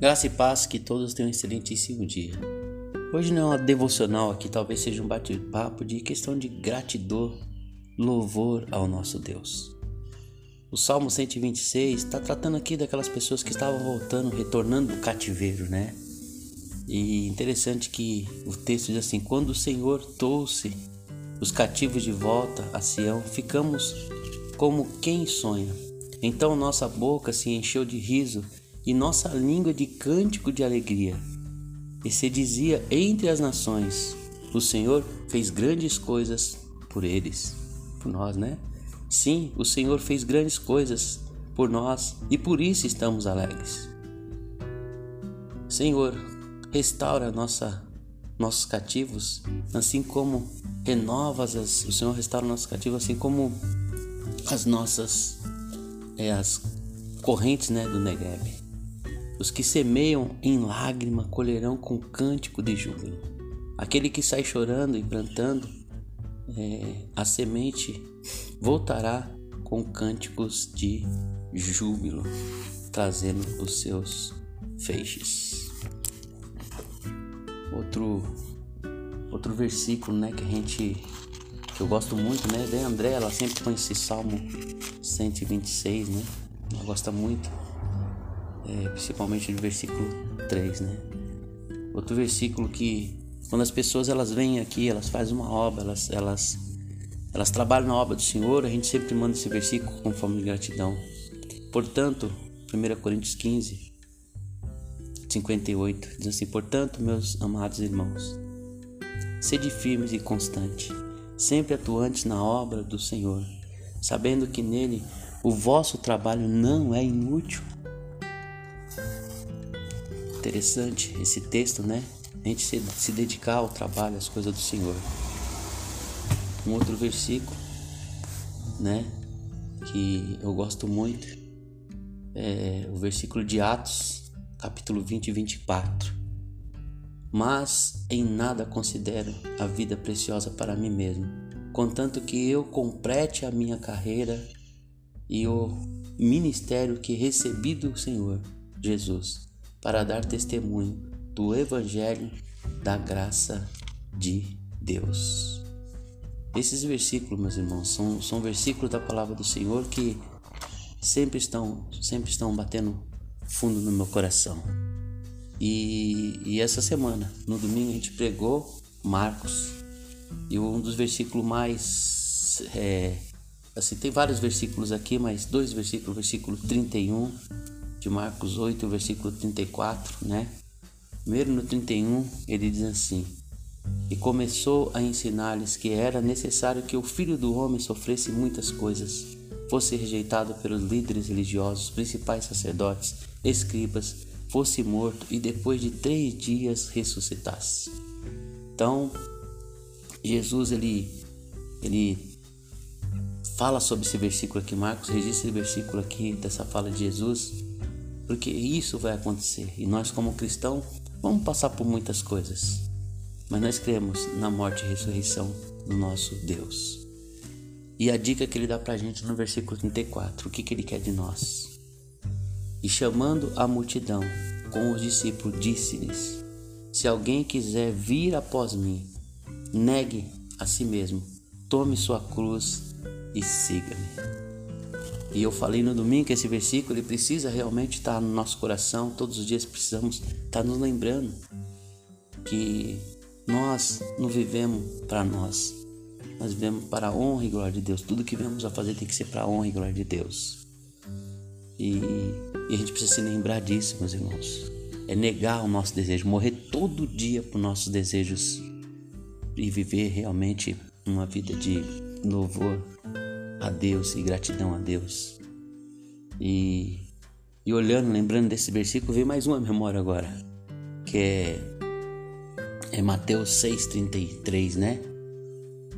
Graça e paz, que todos tenham um excelentíssimo dia. Hoje não é uma devocional aqui, talvez seja um bate-papo de questão de gratidão, louvor ao nosso Deus. O Salmo 126 está tratando aqui daquelas pessoas que estavam voltando, retornando do cativeiro, né? E interessante que o texto diz assim: Quando o Senhor trouxe os cativos de volta a Sião, ficamos como quem sonha. Então nossa boca se encheu de riso e nossa língua de cântico de alegria. E se dizia entre as nações: O Senhor fez grandes coisas por eles, por nós, né? Sim, o Senhor fez grandes coisas por nós e por isso estamos alegres. Senhor, restaura nossa, nossos cativos, assim como renovas as, o Senhor restaura nossos cativos, assim como as nossas é, as correntes né, do Negev. Os que semeiam em lágrima colherão com cântico de júbilo. Aquele que sai chorando e plantando é, a semente voltará com cânticos de júbilo, trazendo os seus feixes. Outro outro versículo, né, que a gente que eu gosto muito, né, da André, ela sempre põe esse Salmo 126, né? Ela gosta muito é, principalmente no versículo 3, né? Outro versículo que quando as pessoas elas vêm aqui, elas fazem uma obra, elas, elas, elas trabalham na obra do Senhor, a gente sempre manda esse versículo com forma de gratidão. Portanto, 1 Coríntios 15, 58, diz assim: Portanto, meus amados irmãos, sede firmes e constantes, sempre atuantes na obra do Senhor, sabendo que nele o vosso trabalho não é inútil interessante esse texto, né? A gente se, se dedicar ao trabalho, às coisas do Senhor. Um outro versículo, né? Que eu gosto muito, é o versículo de Atos, capítulo 20 e 24. Mas em nada considero a vida preciosa para mim mesmo, contanto que eu complete a minha carreira e o ministério que recebi do Senhor Jesus para dar testemunho do Evangelho da graça de Deus. Esses versículos, meus irmãos, são, são versículos da palavra do Senhor que sempre estão, sempre estão batendo fundo no meu coração. E, e essa semana, no domingo, a gente pregou Marcos e um dos versículos mais. É, assim, tem vários versículos aqui, mas dois versículos, versículo 31 de Marcos 8, versículo 34, né? Primeiro no 31, ele diz assim: E começou a ensinar-lhes que era necessário que o filho do homem sofresse muitas coisas, fosse rejeitado pelos líderes religiosos, principais sacerdotes, escribas, fosse morto e depois de três dias ressuscitasse. Então, Jesus ele, ele fala sobre esse versículo aqui, Marcos registra esse versículo aqui dessa fala de Jesus porque isso vai acontecer e nós, como cristãos, vamos passar por muitas coisas, mas nós cremos na morte e ressurreição do nosso Deus. E a dica que ele dá para a gente no versículo 34, o que, que ele quer de nós? E chamando a multidão com os discípulos, disse-lhes: Se alguém quiser vir após mim, negue a si mesmo, tome sua cruz e siga-me. E eu falei no domingo que esse versículo ele precisa realmente estar no nosso coração. Todos os dias precisamos estar nos lembrando que nós não vivemos para nós. Nós vivemos para a honra e glória de Deus. Tudo que vemos a fazer tem que ser para a honra e glória de Deus. E, e, a gente precisa se lembrar disso, meus irmãos. É negar o nosso desejo, morrer todo dia por nossos desejos e viver realmente uma vida de louvor a Deus e gratidão a Deus. E, e olhando, lembrando desse versículo, veio mais uma memória agora, que é, é Mateus 6,33, né?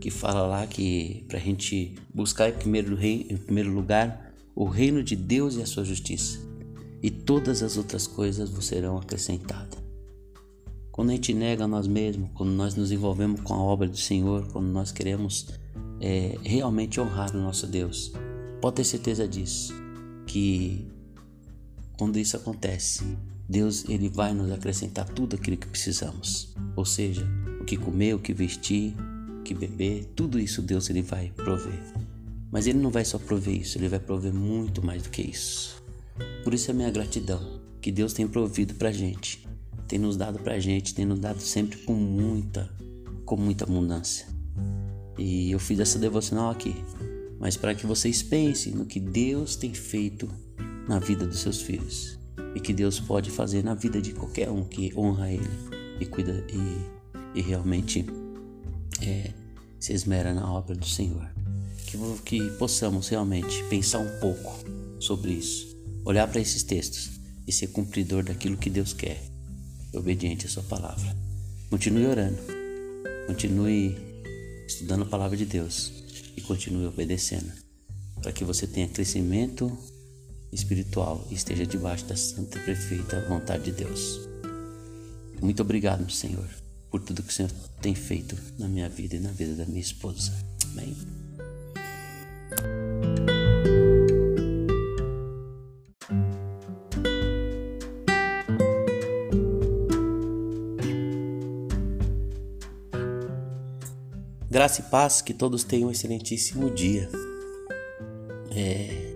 Que fala lá que para a gente buscar em primeiro, rei, em primeiro lugar o reino de Deus e a sua justiça, e todas as outras coisas vos serão acrescentadas. Quando a gente nega a nós mesmos, quando nós nos envolvemos com a obra do Senhor, quando nós queremos é, realmente honrar o nosso Deus. Pode ter certeza disso, que quando isso acontece, Deus ele vai nos acrescentar tudo aquilo que precisamos. Ou seja, o que comer, o que vestir, o que beber, tudo isso Deus ele vai prover. Mas ele não vai só prover isso, ele vai prover muito mais do que isso. Por isso é a minha gratidão que Deus tem provido pra gente, tem nos dado pra gente, tem nos dado sempre com muita, com muita abundância. E eu fiz essa devocional aqui, mas para que vocês pensem no que Deus tem feito na vida dos seus filhos. E que Deus pode fazer na vida de qualquer um que honra Ele e cuida e, e realmente é, se esmera na obra do Senhor. Que, que possamos realmente pensar um pouco sobre isso, olhar para esses textos e ser cumpridor daquilo que Deus quer, obediente à Sua palavra. Continue orando, continue estudando a palavra de Deus e continue obedecendo, para que você tenha crescimento espiritual e esteja debaixo da santa e perfeita vontade de Deus. Muito obrigado, Senhor, por tudo que o Senhor tem feito na minha vida e na vida da minha esposa. Amém. Graça e paz, que todos tenham um excelentíssimo dia. É,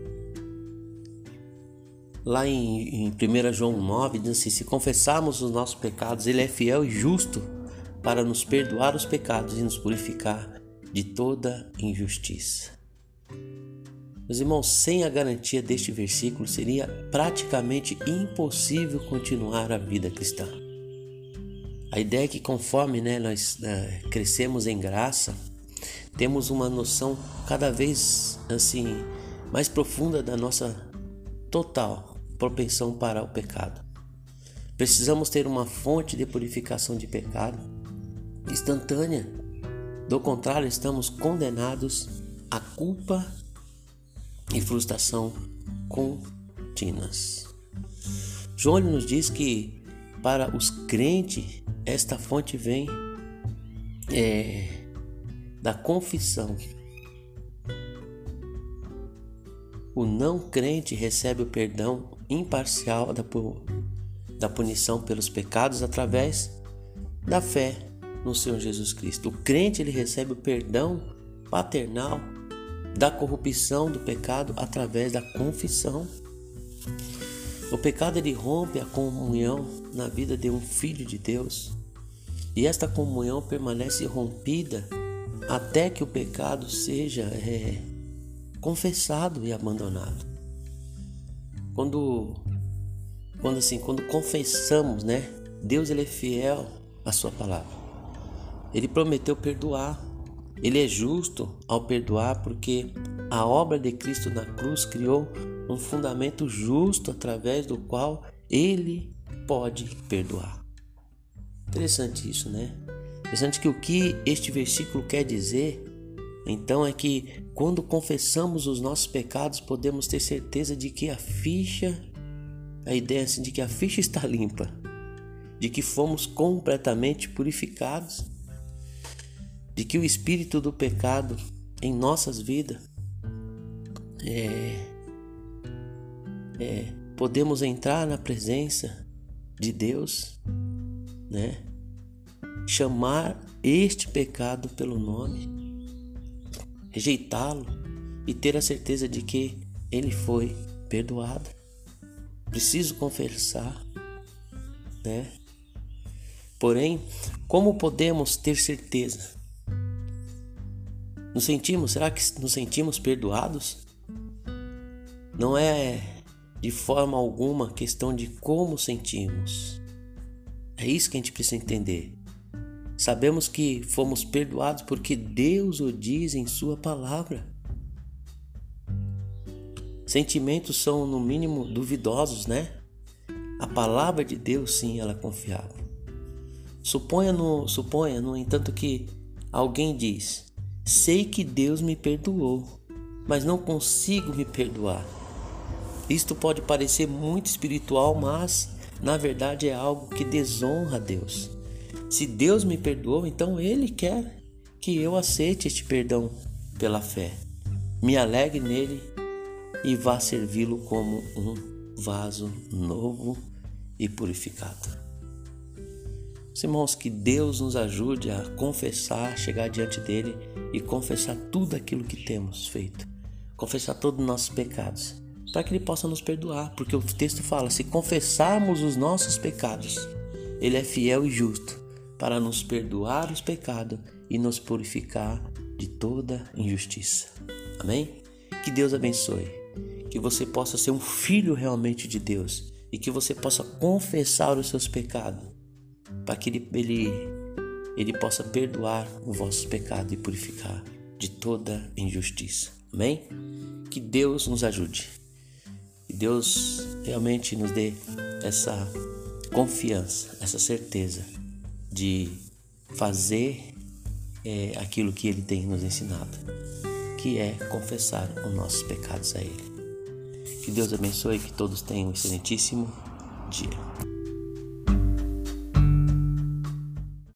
Lá em, em 1 João 9 diz assim: Se confessarmos os nossos pecados, Ele é fiel e justo para nos perdoar os pecados e nos purificar de toda injustiça. Meus irmãos, sem a garantia deste versículo, seria praticamente impossível continuar a vida cristã. A ideia é que, conforme né, nós é, crescemos em graça, temos uma noção cada vez assim mais profunda da nossa total propensão para o pecado. Precisamos ter uma fonte de purificação de pecado instantânea. Do contrário, estamos condenados à culpa e frustração contínuas. João nos diz que para os crentes esta fonte vem é, da confissão O não crente recebe o perdão imparcial da, da punição pelos pecados através da fé no Senhor Jesus Cristo. O crente ele recebe o perdão paternal da corrupção do pecado através da confissão. O pecado ele rompe a comunhão na vida de um filho de Deus. E esta comunhão permanece rompida até que o pecado seja é, confessado e abandonado. Quando quando assim, quando confessamos, né? Deus ele é fiel à sua palavra. Ele prometeu perdoar. Ele é justo ao perdoar porque a obra de Cristo na cruz criou um fundamento justo através do qual ele pode perdoar. Interessante isso, né? Interessante que o que este versículo quer dizer então é que quando confessamos os nossos pecados, podemos ter certeza de que a ficha, a ideia é assim, de que a ficha está limpa, de que fomos completamente purificados, de que o espírito do pecado em nossas vidas é, é, podemos entrar na presença de Deus, né? Chamar este pecado pelo nome rejeitá-lo e ter a certeza de que ele foi perdoado. Preciso confessar, né? Porém, como podemos ter certeza? Nos sentimos, será que nos sentimos perdoados? Não é de forma alguma questão de como sentimos. É isso que a gente precisa entender. Sabemos que fomos perdoados porque Deus o diz em Sua palavra. Sentimentos são, no mínimo, duvidosos, né? A palavra de Deus, sim, ela é confiável. Suponha, no, suponha, no entanto, que alguém diz: Sei que Deus me perdoou, mas não consigo me perdoar. Isto pode parecer muito espiritual, mas na verdade é algo que desonra a Deus. Se Deus me perdoou, então Ele quer que eu aceite este perdão pela fé. Me alegre nele e vá servi-lo como um vaso novo e purificado. Irmãos, que Deus nos ajude a confessar, chegar diante dele e confessar tudo aquilo que temos feito, confessar todos os nossos pecados, para que ele possa nos perdoar, porque o texto fala: se confessarmos os nossos pecados, ele é fiel e justo para nos perdoar os pecados e nos purificar de toda injustiça. Amém? Que Deus abençoe, que você possa ser um filho realmente de Deus e que você possa confessar os seus pecados para que ele, ele, ele possa perdoar os vossos pecados e purificar de toda injustiça. Amém? Que Deus nos ajude. Que Deus realmente nos dê essa confiança, essa certeza de fazer é, aquilo que Ele tem nos ensinado, que é confessar os nossos pecados a Ele. Que Deus abençoe e que todos tenham um excelentíssimo dia.